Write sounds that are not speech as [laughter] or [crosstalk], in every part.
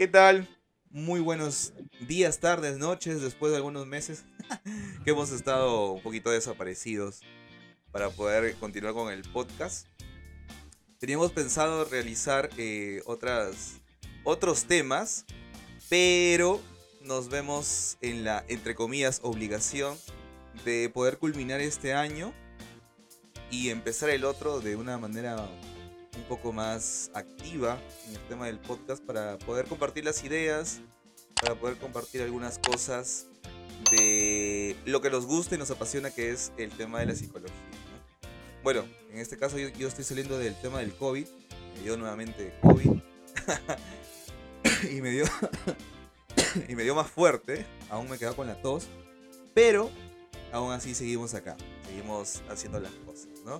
¿Qué tal? Muy buenos días, tardes, noches, después de algunos meses [laughs] que hemos estado un poquito desaparecidos para poder continuar con el podcast. Teníamos pensado realizar eh, otras, otros temas, pero nos vemos en la, entre comillas, obligación de poder culminar este año y empezar el otro de una manera un poco más activa en el tema del podcast para poder compartir las ideas, para poder compartir algunas cosas de lo que nos gusta y nos apasiona, que es el tema de la psicología. Bueno, en este caso yo, estoy saliendo del tema del COVID, me dio nuevamente COVID [laughs] y me dio [coughs] y me dio más fuerte, aún me quedo con la tos, pero aún así seguimos acá, seguimos haciendo las cosas, ¿no?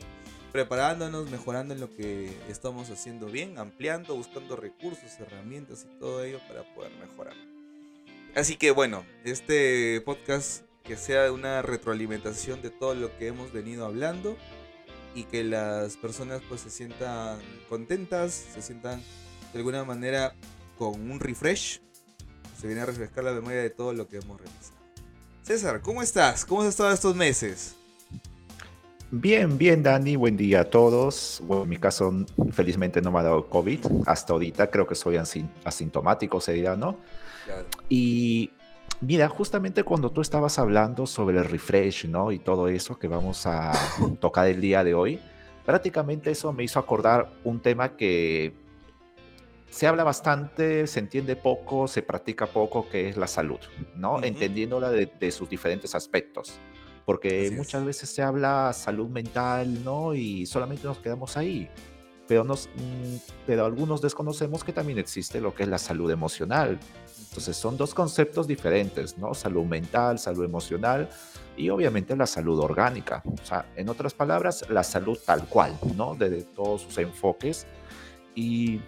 Preparándonos, mejorando en lo que estamos haciendo bien, ampliando, buscando recursos, herramientas y todo ello para poder mejorar. Así que bueno, este podcast que sea una retroalimentación de todo lo que hemos venido hablando y que las personas pues se sientan contentas, se sientan de alguna manera con un refresh, se viene a refrescar la memoria de todo lo que hemos realizado. César, ¿cómo estás? ¿Cómo has estado estos meses? Bien, bien, Dani. Buen día a todos. Bueno, en mi caso, felizmente no me ha dado COVID. Hasta ahorita creo que soy asintomático, se dirá, ¿no? Claro. Y mira, justamente cuando tú estabas hablando sobre el refresh, ¿no? Y todo eso que vamos a [coughs] tocar el día de hoy, prácticamente eso me hizo acordar un tema que se habla bastante, se entiende poco, se practica poco, que es la salud, ¿no? Uh -huh. Entendiéndola de, de, sus diferentes aspectos. Porque muchas es. veces se habla salud mental, ¿no? Y solamente nos quedamos ahí. Pero, nos, mm, pero algunos desconocemos que también existe lo que es la salud emocional. Entonces son dos conceptos diferentes, ¿no? Salud mental, salud emocional y obviamente la salud orgánica. O sea, en otras palabras, la salud tal cual, ¿no? De, de todos sus enfoques. Y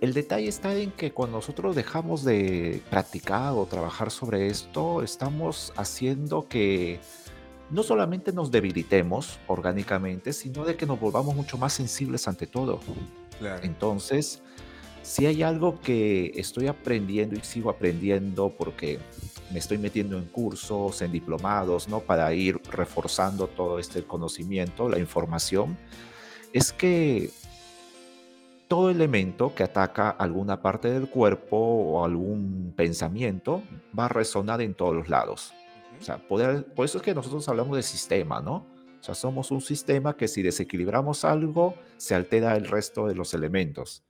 el detalle está en que cuando nosotros dejamos de practicar o trabajar sobre esto, estamos haciendo que no solamente nos debilitemos orgánicamente, sino de que nos volvamos mucho más sensibles ante todo. Claro. Entonces, si hay algo que estoy aprendiendo y sigo aprendiendo porque me estoy metiendo en cursos, en diplomados, ¿no? Para ir reforzando todo este conocimiento, la información, es que todo elemento que ataca alguna parte del cuerpo o algún pensamiento va a resonar en todos los lados. O sea, poder, por eso es que nosotros hablamos de sistema, ¿no? O sea, somos un sistema que si desequilibramos algo, se altera el resto de los elementos.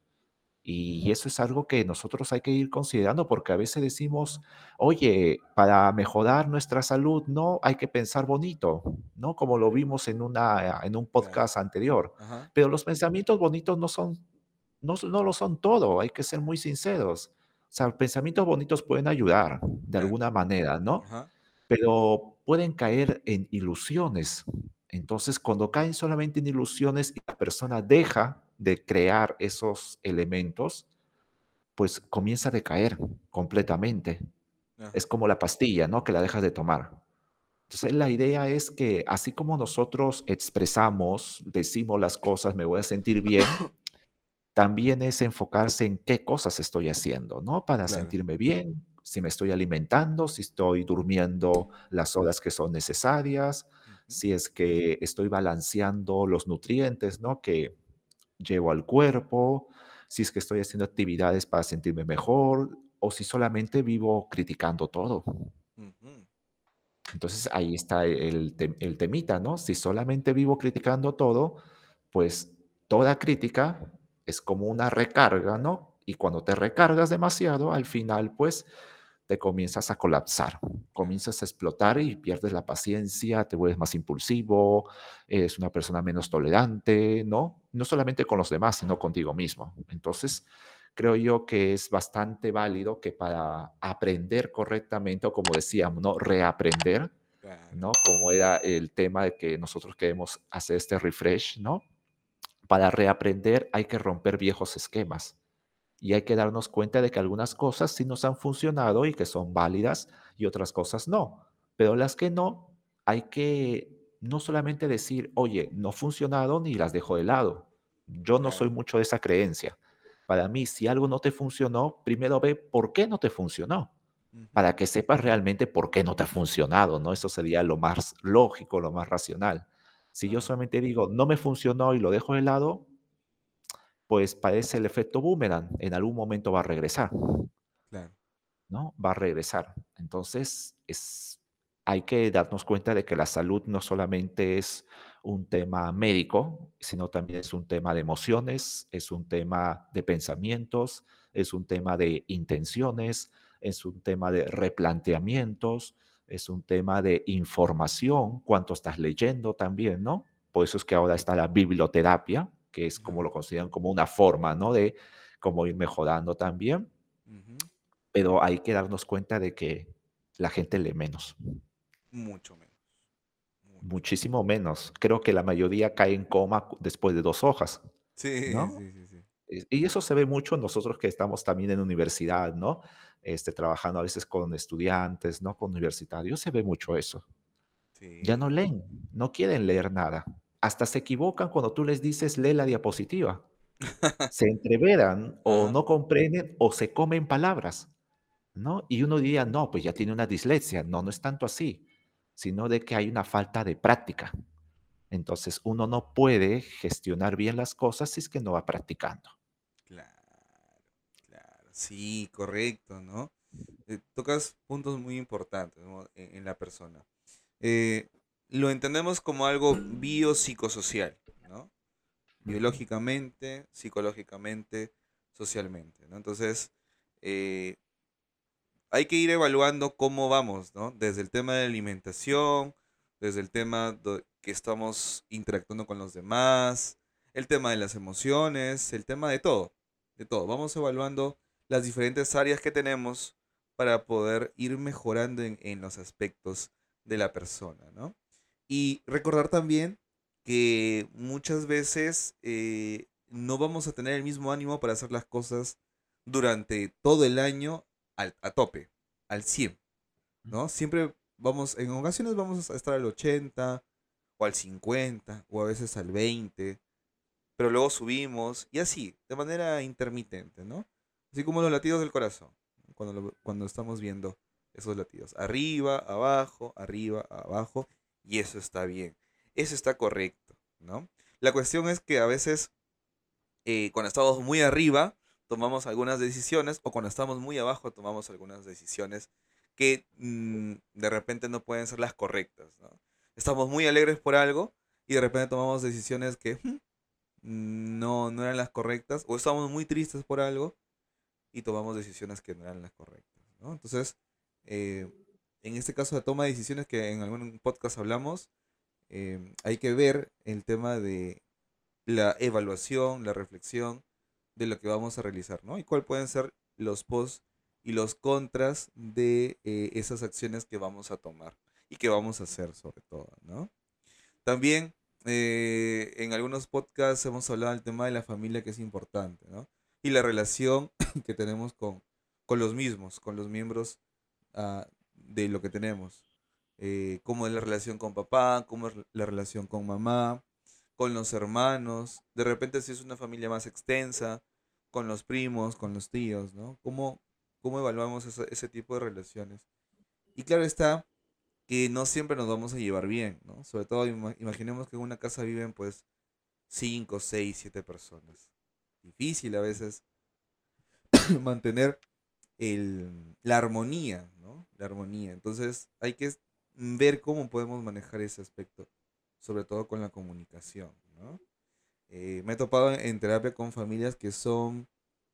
Y eso es algo que nosotros hay que ir considerando porque a veces decimos, oye, para mejorar nuestra salud, no, hay que pensar bonito, ¿no? Como lo vimos en, una, en un podcast anterior. Ajá. Pero los pensamientos bonitos no son no, no lo son todo, hay que ser muy sinceros. O sea, pensamientos bonitos pueden ayudar de alguna manera, ¿no? Ajá. Pero pueden caer en ilusiones. Entonces, cuando caen solamente en ilusiones y la persona deja de crear esos elementos, pues comienza a decaer completamente. Ajá. Es como la pastilla, ¿no? Que la dejas de tomar. Entonces, la idea es que así como nosotros expresamos, decimos las cosas, me voy a sentir bien, [coughs] también es enfocarse en qué cosas estoy haciendo, ¿no? Para claro. sentirme bien, si me estoy alimentando, si estoy durmiendo las horas que son necesarias, uh -huh. si es que estoy balanceando los nutrientes, ¿no? Que llevo al cuerpo, si es que estoy haciendo actividades para sentirme mejor o si solamente vivo criticando todo. Uh -huh. Entonces ahí está el, el temita, ¿no? Si solamente vivo criticando todo, pues toda crítica es como una recarga, ¿no? Y cuando te recargas demasiado, al final, pues, te comienzas a colapsar, comienzas a explotar y pierdes la paciencia, te vuelves más impulsivo, eres una persona menos tolerante, ¿no? No solamente con los demás, sino contigo mismo. Entonces, creo yo que es bastante válido que para aprender correctamente, o como decíamos, ¿no? Reaprender, ¿no? Como era el tema de que nosotros queremos hacer este refresh, ¿no? Para reaprender hay que romper viejos esquemas y hay que darnos cuenta de que algunas cosas sí nos han funcionado y que son válidas y otras cosas no. Pero las que no, hay que no solamente decir, oye, no funcionado ni las dejo de lado. Yo no soy mucho de esa creencia. Para mí, si algo no te funcionó, primero ve por qué no te funcionó, para que sepas realmente por qué no te ha funcionado, ¿no? Eso sería lo más lógico, lo más racional. Si yo solamente digo, no me funcionó y lo dejo de lado, pues parece el efecto boomerang, en algún momento va a regresar. Claro. ¿no? Va a regresar. Entonces, es, hay que darnos cuenta de que la salud no solamente es un tema médico, sino también es un tema de emociones, es un tema de pensamientos, es un tema de intenciones, es un tema de replanteamientos, es un tema de información, cuánto estás leyendo también, ¿no? Por eso es que ahora está la biblioterapia, que es como lo consideran como una forma, ¿no? De cómo ir mejorando también. Pero hay que darnos cuenta de que la gente lee menos. Mucho menos. Muchísimo menos. Creo que la mayoría cae en coma después de dos hojas. Sí, sí, sí. Y eso se ve mucho nosotros que estamos también en universidad, ¿no? Este, trabajando a veces con estudiantes, ¿no? Con universitarios, se ve mucho eso. Ya no leen, no quieren leer nada. Hasta se equivocan cuando tú les dices lee la diapositiva. se entreveran o no comprenden o se comen palabras, ¿no? Y uno diría, no, pues ya tiene una dislexia. No, no es tanto así, sino de que hay una falta de práctica. Entonces uno no puede gestionar bien las cosas si es que no va practicando. Sí, correcto, ¿no? Eh, tocas puntos muy importantes e, en, la persona. Eh, lo entendemos como algo biopsicosocial, ¿no? Biológicamente, psicológicamente, socialmente, ¿no? Entonces, eh, hay que ir evaluando cómo vamos, ¿no? Desde el tema de alimentación, desde el tema que estamos interactuando con los demás, el tema de las emociones, el tema de todo, de todo. Vamos evaluando las diferentes áreas que tenemos para poder ir mejorando en, los aspectos de la persona, ¿no? Y recordar también que muchas veces eh, no vamos a tener el mismo ánimo para hacer las cosas durante todo el año a tope, al 100, ¿no? Siempre vamos, en ocasiones vamos a estar al 80 o al 50 o a veces al 20, pero luego subimos y así, de manera intermitente, ¿no? Así como los latidos del corazón, cuando, cuando estamos viendo esos latidos. Arriba, abajo, arriba, abajo, y eso está bien. Eso está correcto, ¿no? La cuestión es que a veces, eh, cuando estamos muy arriba, tomamos algunas decisiones o cuando estamos muy abajo tomamos algunas decisiones que mm, de repente no pueden ser las correctas. Estamos muy alegres por algo y de repente tomamos decisiones que hmm, no, no eran las correctas o estamos muy tristes por algo y tomamos decisiones que no eran las correctas. Entonces, eh, en este caso de toma de decisiones que en algún podcast hablamos, eh, hay que ver el tema de la evaluación, la reflexión de lo que vamos a realizar, ¿no? Y cuáles pueden ser los pos y los contras de eh, esas acciones que vamos a tomar y que vamos a hacer sobre todo, ¿no? También eh, en algunos podcasts hemos hablado del tema de la familia que es importante, ¿no? Y la relación [laughs] que tenemos con, con los mismos, con los miembros ah, de lo que tenemos. Eh, cómo es la relación con papá, cómo es la relación con mamá, con los hermanos, de repente si es una familia más extensa, con los primos, con los tíos, ¿no? ¿Cómo, cómo evaluamos ese, tipo de relaciones? Y claro está que no siempre nos vamos a llevar bien, ¿no? Sobre todo imaginemos que en una casa viven pues 5, 6, 7 personas. Difícil a veces [coughs] mantener el, la armonía, ¿no? La armonía. Entonces hay que ver cómo podemos manejar ese aspecto sobre todo con la comunicación, ¿no? Eh, me he topado en terapia con familias que son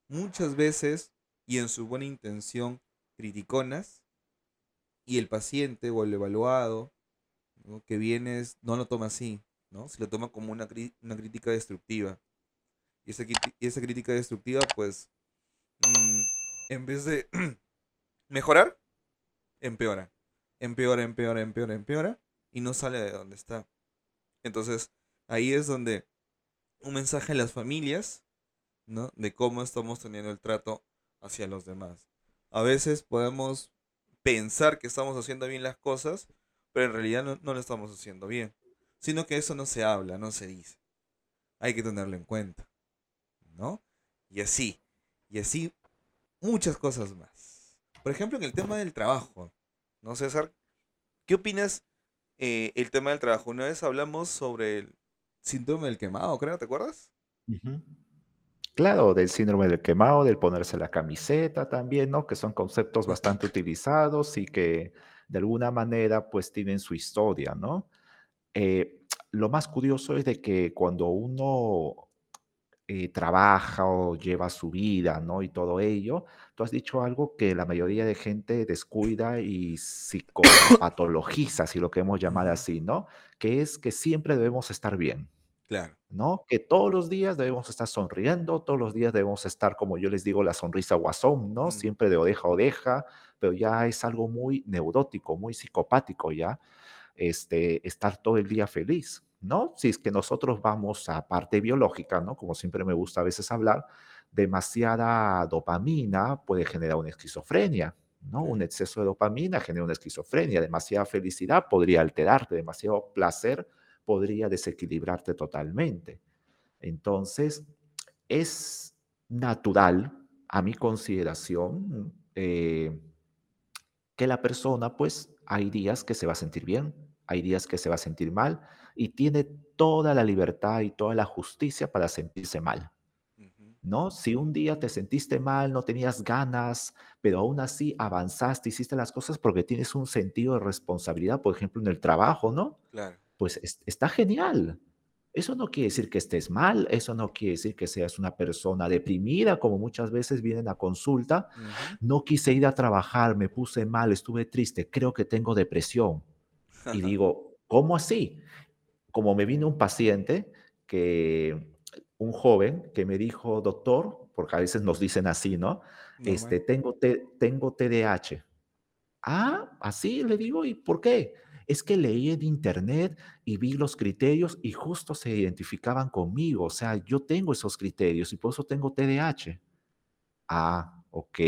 muchas veces y en su buena intención criticonas y el paciente o el evaluado que viene no lo toma así, ¿no? Se lo toma como una, una crítica destructiva. Y esa, y esa crítica destructiva, pues, mm, en vez de [clears throat] mejorar, empeora. Empeora, empeora, empeora, empeora y no sale de donde está. Entonces, ahí es donde un mensaje a las familias, ¿no? De cómo estamos teniendo el trato hacia los demás. A veces podemos pensar que estamos haciendo bien las cosas, pero en realidad no, no lo estamos haciendo bien. Sino que eso no se habla, no se dice. Hay que tenerlo en cuenta, ¿no? Y así. Y así muchas cosas más. Por ejemplo, en el tema del trabajo, ¿no, César? ¿Qué opinas eh, el tema del trabajo? Una vez hablamos sobre el síndrome del quemado, creo, ¿te acuerdas? Claro, del síndrome del quemado, del ponerse la camiseta también, ¿no? Que son conceptos bastante utilizados y que de alguna manera pues tienen su historia, ¿no? Eh, lo más curioso es de que cuando uno eh, trabaja o lleva su vida, ¿no? Y todo ello, tú has dicho algo que la mayoría de gente descuida y [coughs] psicopatologiza, si lo queremos llamar así, ¿no? Que es que siempre debemos estar bien. Claro. ¿no? Que todos los días debemos estar sonriendo, todos los días debemos estar, como yo les digo, la sonrisa guasón, ¿no? Mm, Siempre de oreja a oreja, pero ya es algo muy neurótico, muy psicopático ya, este, estar todo el día feliz, ¿no? Si es que nosotros vamos a parte biológica, ¿no? Como siempre me gusta a veces hablar, demasiada dopamina puede generar una esquizofrenia, ¿no? Un exceso de dopamina genera una esquizofrenia, demasiada felicidad podría alterarte, demasiado placer podría desequilibrarte totalmente. Entonces, es natural, a mi consideración, eh, que la persona, pues, hay días que se va a sentir bien, hay días que se va a sentir mal y tiene toda la libertad y toda la justicia para sentirse mal. ¿No? Si un día te sentiste mal, no tenías ganas, pero aún así avanzaste, hiciste las cosas porque tienes un sentido de responsabilidad, por ejemplo, en el trabajo, ¿no? Claro. Pues es- está genial. Eso no quiere decir que estés mal, eso no quiere decir que seas una persona deprimida, como muchas veces vienen a consulta. No quise ir a trabajar, me puse mal, estuve triste, creo que tengo depresión. Y [laughs] digo, ¿cómo así? Como me vino un paciente que, un joven que me dijo, doctor, porque a veces nos dicen así, ¿no? Este, tengo, T- tengo TDAH. Ah, así le digo, ¿y por qué? Es que leí en internet y vi los criterios y justo se identificaban conmigo. O sea, yo tengo esos criterios y por eso tengo TDAH. Ah, ok.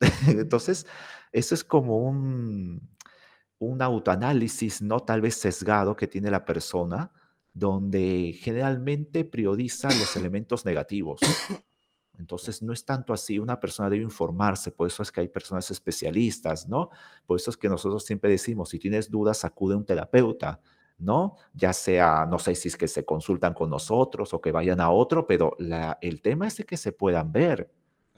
[laughs] Entonces, eso es como un, un autoanálisis, ¿no? Tal vez sesgado que tiene la persona, donde generalmente prioriza los elementos negativos. Entonces, no es tanto así, una persona debe informarse, por eso es que hay personas especialistas, ¿no? Por eso es que nosotros siempre decimos, si tienes dudas, acude a un terapeuta, ¿no? Ya sea, no sé si es que se consultan con nosotros o que vayan a otro, pero el tema es de que se puedan ver,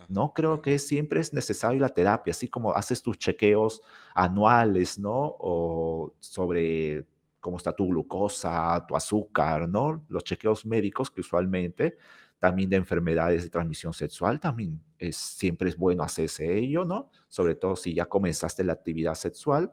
¿no? Creo que siempre es necesario la terapia, así como haces tus chequeos anuales, ¿no? O sobre cómo está tu glucosa, tu azúcar, ¿no? Los chequeos médicos que usualmente también de enfermedades de transmisión sexual, también es, siempre es bueno hacerse ello, ¿no? Sobre todo si ya comenzaste la actividad sexual.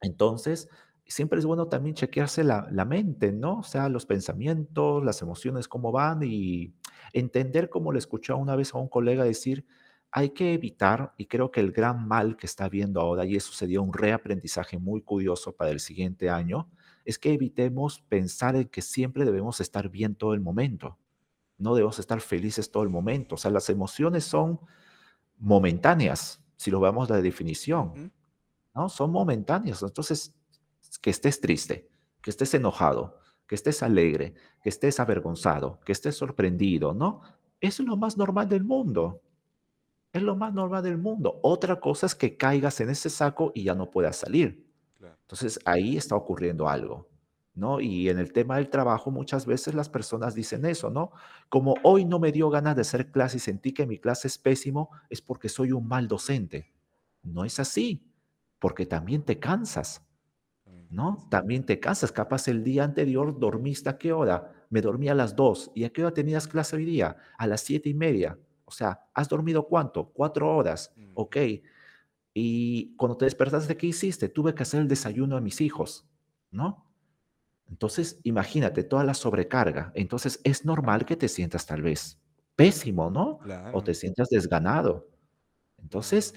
Entonces, siempre es bueno también chequearse la, la mente, ¿no? O sea, los pensamientos, las emociones, cómo van y entender, como le escuché una vez a un colega decir, hay que evitar, y creo que el gran mal que está viendo ahora, y eso sería un reaprendizaje muy curioso para el siguiente año, es que evitemos pensar en que siempre debemos estar bien todo el momento no debemos estar felices todo el momento. O sea, las emociones son momentáneas, si lo vemos la definición, ¿no? Son momentáneas. Entonces, que estés triste, que estés enojado, que estés alegre, que estés avergonzado, que estés sorprendido, ¿no? Eso es lo más normal del mundo. Es lo más normal del mundo. Otra cosa es que caigas en ese saco y ya no puedas salir. Claro. Entonces ahí está ocurriendo algo, ¿no? Y en el tema del trabajo muchas veces las personas dicen eso, ¿no? Como hoy no me dio ganas de hacer clase y sentí que mi clase es pésimo, es porque soy un mal docente. No es así, porque también te cansas, ¿no? También te cansas. Capaz el día anterior dormiste a qué hora? Me dormí a las 2. ¿Y a qué hora tenías clase hoy día? A las siete y media. O sea, ¿has dormido cuánto? Cuatro horas. Ok. Ujú, Y cuando te despertaste, ¿qué hiciste? Tuve que hacer el desayuno a mis hijos, ¿no? Entonces, imagínate toda la sobrecarga. Entonces, es normal que te sientas tal vez pésimo, ¿no? O te sientas desganado. Entonces.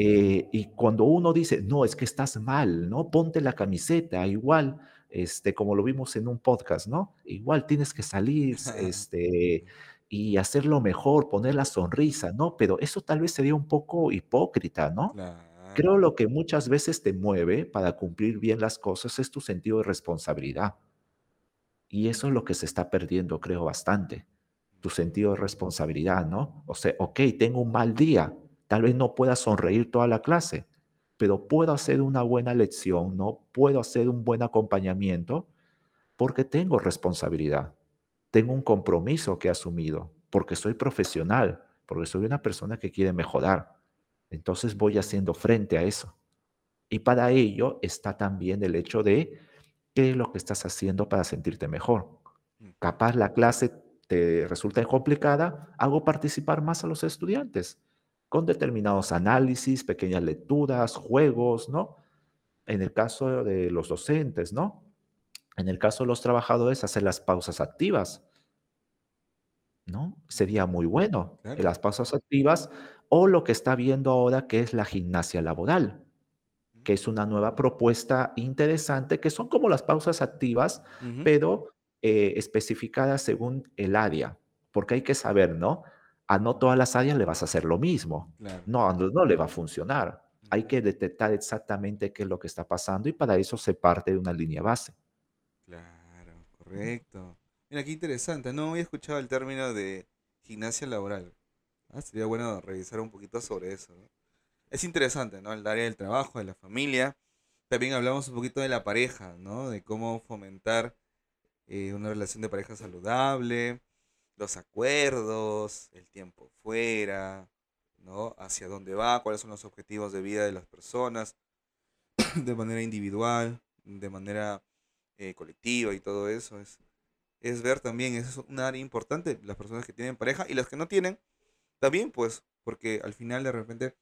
Eh, y cuando uno dice, no, es que estás mal, ¿no? Ponte la camiseta, igual, este, como lo vimos en un podcast, ¿no? Igual tienes que salir, [laughs] este, y hacerlo mejor, poner la sonrisa, ¿no? Pero eso tal vez sería un poco hipócrita, ¿no? Claro. Creo lo que muchas veces te mueve para cumplir bien las cosas es tu sentido de responsabilidad. Y eso es lo que se está perdiendo, creo, bastante. tu sentido de responsabilidad, ¿no? O sea, ok, tengo un mal día, tal vez no pueda sonreír toda la clase, pero puedo hacer una buena lección, ¿no? Puedo hacer un buen acompañamiento porque tengo responsabilidad, tengo un compromiso que he asumido, porque soy profesional, porque soy una persona que quiere mejorar. Entonces voy haciendo frente a eso. Y para ello está también el hecho de qué es lo que estás haciendo para sentirte mejor. Mm. Capaz la clase te resulta complicada, hago participar más a los estudiantes con determinados análisis, pequeñas lecturas, juegos, ¿no? En el caso de los docentes, ¿no? En el caso de los trabajadores, hacer las pausas activas, ¿no? Sería muy bueno, Claro. las pausas activas o lo que está viendo ahora que es la gimnasia laboral, que es una nueva propuesta interesante, que son como las pausas activas, pero eh, especificadas según el área, porque hay que saber, ¿no? A no todas las áreas le vas a hacer lo mismo, Claro. no, no, le va a funcionar. Hay que detectar exactamente qué es lo que está pasando y para eso se parte de una línea base. Claro, correcto. Mira, qué interesante. No había escuchado el término de gimnasia laboral. Ah, sería bueno revisar un poquito sobre eso, ¿no? Es interesante, ¿no? El área del trabajo, de la familia. También hablamos un poquito de la pareja, ¿no? De cómo fomentar eh, una relación de pareja saludable, los acuerdos, el tiempo fuera, ¿no? Hacia dónde va, cuáles son los objetivos de vida de las personas, [clears throat] de manera individual, de manera eh, colectiva y todo eso. Es, es ver también, es un área importante, las personas que tienen pareja y las que no tienen, también pues, porque al final de repente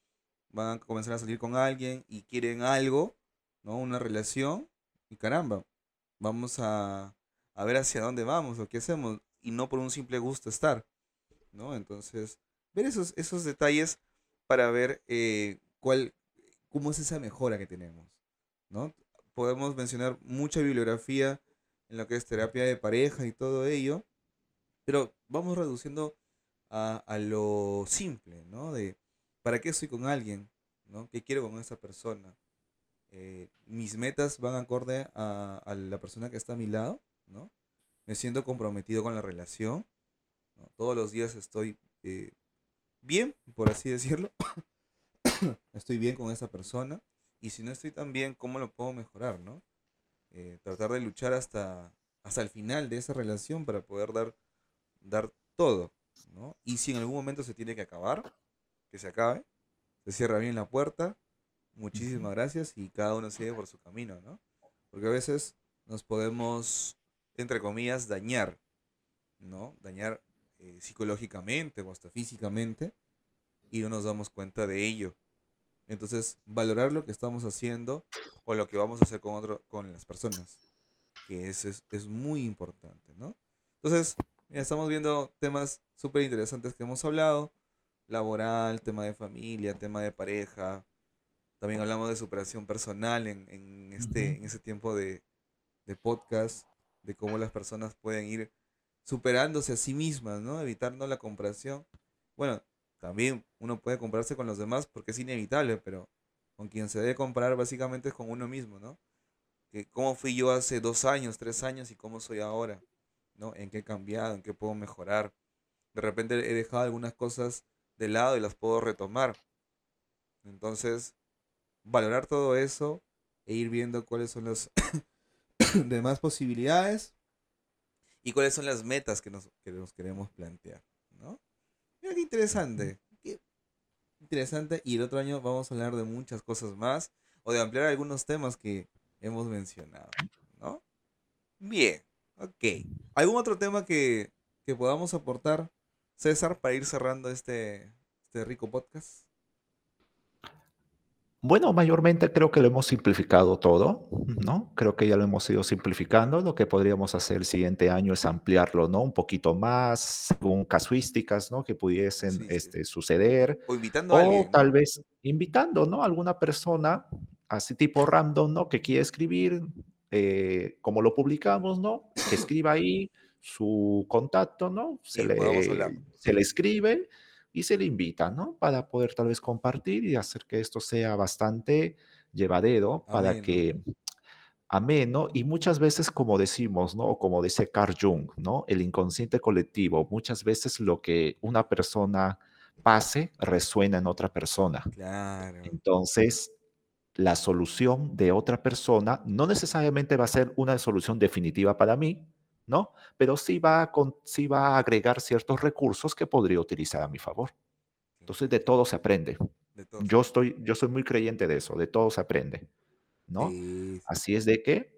van a comenzar a salir con alguien y quieren algo, ¿no? Una relación y caramba, vamos a, a ver hacia dónde vamos o qué hacemos y no por un simple gusto estar, ¿no? Entonces, ver esos, esos detalles para ver eh, cuál, cómo es esa mejora que tenemos, ¿no? Podemos mencionar mucha bibliografía en lo que es terapia de pareja y todo ello, pero vamos reduciendo a, a lo simple, ¿no? De ¿para qué estoy con alguien? ¿no? ¿Qué quiero con esa persona? Eh, mis metas van acorde a, a la persona que está a mi lado, ¿no? Me siento comprometido con la relación, ¿no? Todos los días estoy eh, bien, por así decirlo. [coughs] estoy bien con esa persona. Y si no estoy tan bien, ¿cómo lo puedo mejorar, no? Eh, tratar de luchar hasta, hasta el final de esa relación para poder dar, dar todo, ¿no? Y si en algún momento se tiene que acabar, que se acabe, se cierra bien la puerta, muchísimas gracias y cada uno sigue por su camino, ¿no? Porque a veces nos podemos, entre comillas, dañar, ¿no? Dañar eh, psicológicamente o hasta físicamente y no nos damos cuenta de ello. Entonces, valorar lo que estamos haciendo o lo que vamos a hacer con otro, con las personas, que es, es, es muy importante, ¿no? Entonces, mira, estamos viendo temas súper interesantes que hemos hablado, laboral, tema de familia, tema de pareja, también hablamos de superación personal en, en este, en ese tiempo de, de podcast, de cómo las personas pueden ir superándose a sí mismas, ¿no? Evitando la comparación. Bueno, también uno puede compararse con los demás porque es inevitable, pero con quien se debe comparar básicamente es con uno mismo, ¿no? Que cómo fui yo hace dos años, tres años y cómo soy ahora, ¿no? En qué he cambiado, en qué puedo mejorar. De repente he dejado algunas cosas de lado y las puedo retomar. Entonces, valorar todo eso e ir viendo cuáles son las [coughs] demás posibilidades y cuáles son las metas que nos, que nos queremos plantear, ¿no? Mira qué interesante, qué interesante. Y el otro año vamos a hablar de muchas cosas más o de ampliar algunos temas que hemos mencionado, ¿no? Bien, ok. ¿Algún otro tema que, que podamos aportar, César, para ir cerrando este, este rico podcast? Bueno, mayormente creo que lo hemos simplificado todo, ¿no? Creo que ya lo hemos ido simplificando. Lo que podríamos hacer el siguiente año es ampliarlo, ¿no? Un poquito más, con casuísticas, ¿no? Que pudiesen Sí, sí. este, suceder. O invitando a O alguien, tal vez invitando, ¿no? A alguna persona, así tipo random, ¿no? Que quiere escribir, eh, como lo publicamos, ¿no? Que [laughs] escriba ahí su contacto, ¿no? Se Y le, se le escribe y se le invita, ¿no? Para poder tal vez compartir y hacer que esto sea bastante llevadero para que ameno y muchas veces, como decimos, ¿no? O como dice Carl Jung, ¿no? El inconsciente colectivo, muchas veces lo que una persona pase resuena en otra persona. Claro. Entonces, la solución de otra persona no necesariamente va a ser una solución definitiva para mí, ¿no? Pero sí va a, sí va a agregar ciertos recursos que podría utilizar a mi favor. Entonces, de todo se aprende. Yo, estoy, yo soy muy creyente de eso, de todo se aprende, ¿no? Así es de que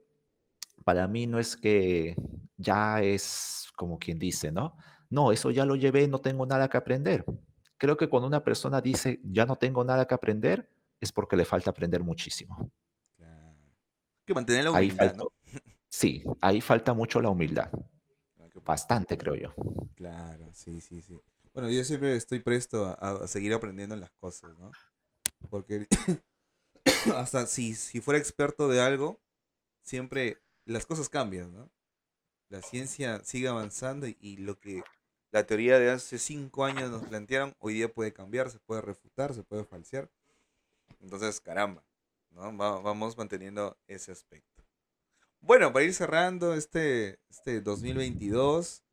para mí no es que ya es como quien dice, ¿no? No, eso ya lo llevé, no tengo nada que aprender. Creo que cuando una persona dice, ya no tengo nada que aprender, es porque le falta aprender muchísimo. Que mantener la humildad, ¿no? Sí, ahí falta mucho la humildad. Bastante, creo yo. Claro, sí, sí, sí. Bueno, yo siempre estoy presto a, seguir aprendiendo en las cosas, ¿no? Porque [coughs] hasta si, si fuera experto de algo, siempre las cosas cambian, ¿no? La ciencia sigue avanzando y, lo que la teoría de hace cinco años nos plantearon, hoy día puede cambiar, se puede refutar, se puede falsear. Entonces, caramba, ¿no? vamos manteniendo ese aspecto. Bueno, para ir cerrando este, este 2022,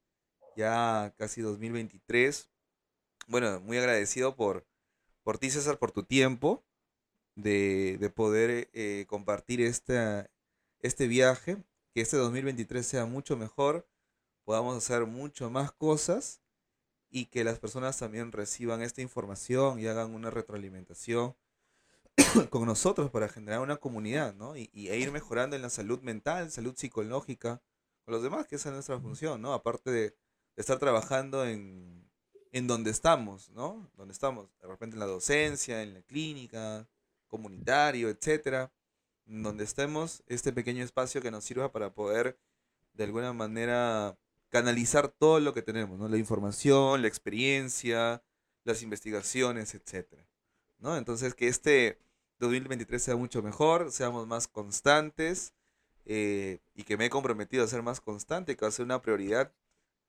ya casi 2023, bueno, muy agradecido por, por ti, César, por tu tiempo de, poder eh, compartir esta, este viaje, que este 2023 sea mucho mejor, podamos hacer mucho más cosas y que las personas también reciban esta información y hagan una retroalimentación [coughs] con nosotros para generar una comunidad, ¿no? Y, e ir mejorando en la salud mental, salud psicológica, con los demás, que esa es nuestra función, ¿no? Aparte de, estar trabajando en, en donde estamos, ¿no? Donde estamos, de repente en la docencia, en la clínica, comunitario, etcétera donde estemos, este pequeño espacio que nos sirva para poder de alguna manera canalizar todo lo que tenemos, ¿no? La información, la experiencia, las investigaciones, etcétera. ¿no? Entonces que este 2023 sea mucho mejor, seamos más constantes eh, y que me he comprometido a ser más constante, que va a ser una prioridad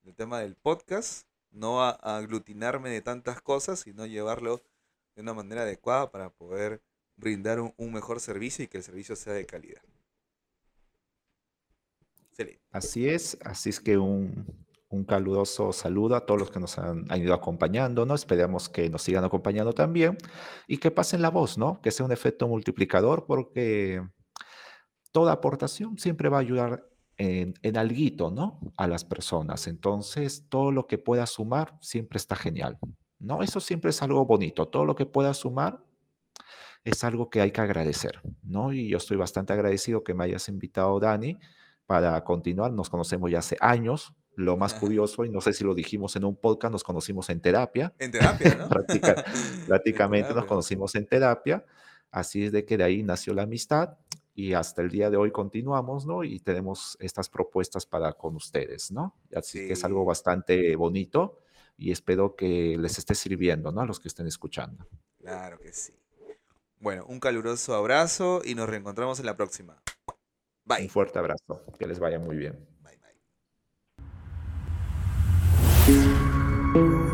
el tema del podcast, no a aglutinarme de tantas cosas, sino llevarlo de una manera adecuada para poder brindar un, mejor servicio y que el servicio sea de calidad. Así es, así es que un, un caluroso saludo a todos los que nos han, ido acompañando, ¿no? Esperamos que nos sigan acompañando también y que pasen la voz, ¿no? Que sea un efecto multiplicador porque toda aportación siempre va a ayudar en, en alguito, ¿no? A las personas. Entonces, todo lo que pueda sumar siempre está genial, ¿no? Eso siempre es algo bonito. Todo lo que pueda sumar es algo que hay que agradecer, ¿no? Y yo estoy bastante agradecido que me hayas invitado, Dani, para continuar. Nos conocemos ya hace años. Lo más curioso, y no sé si lo dijimos en un podcast, nos conocimos en terapia. En terapia, ¿no? [laughs] prácticamente nos conocimos en terapia. Así es de que de ahí nació la amistad y hasta el día de hoy continuamos, ¿no? Y tenemos estas propuestas para con ustedes, ¿no? Así que es algo bastante bonito y espero que les esté sirviendo, ¿no? A los que estén escuchando. Claro que sí. Bueno, un caluroso abrazo y nos reencontramos en la próxima. Bye. Un fuerte abrazo. Que les vaya muy bien. Thank you.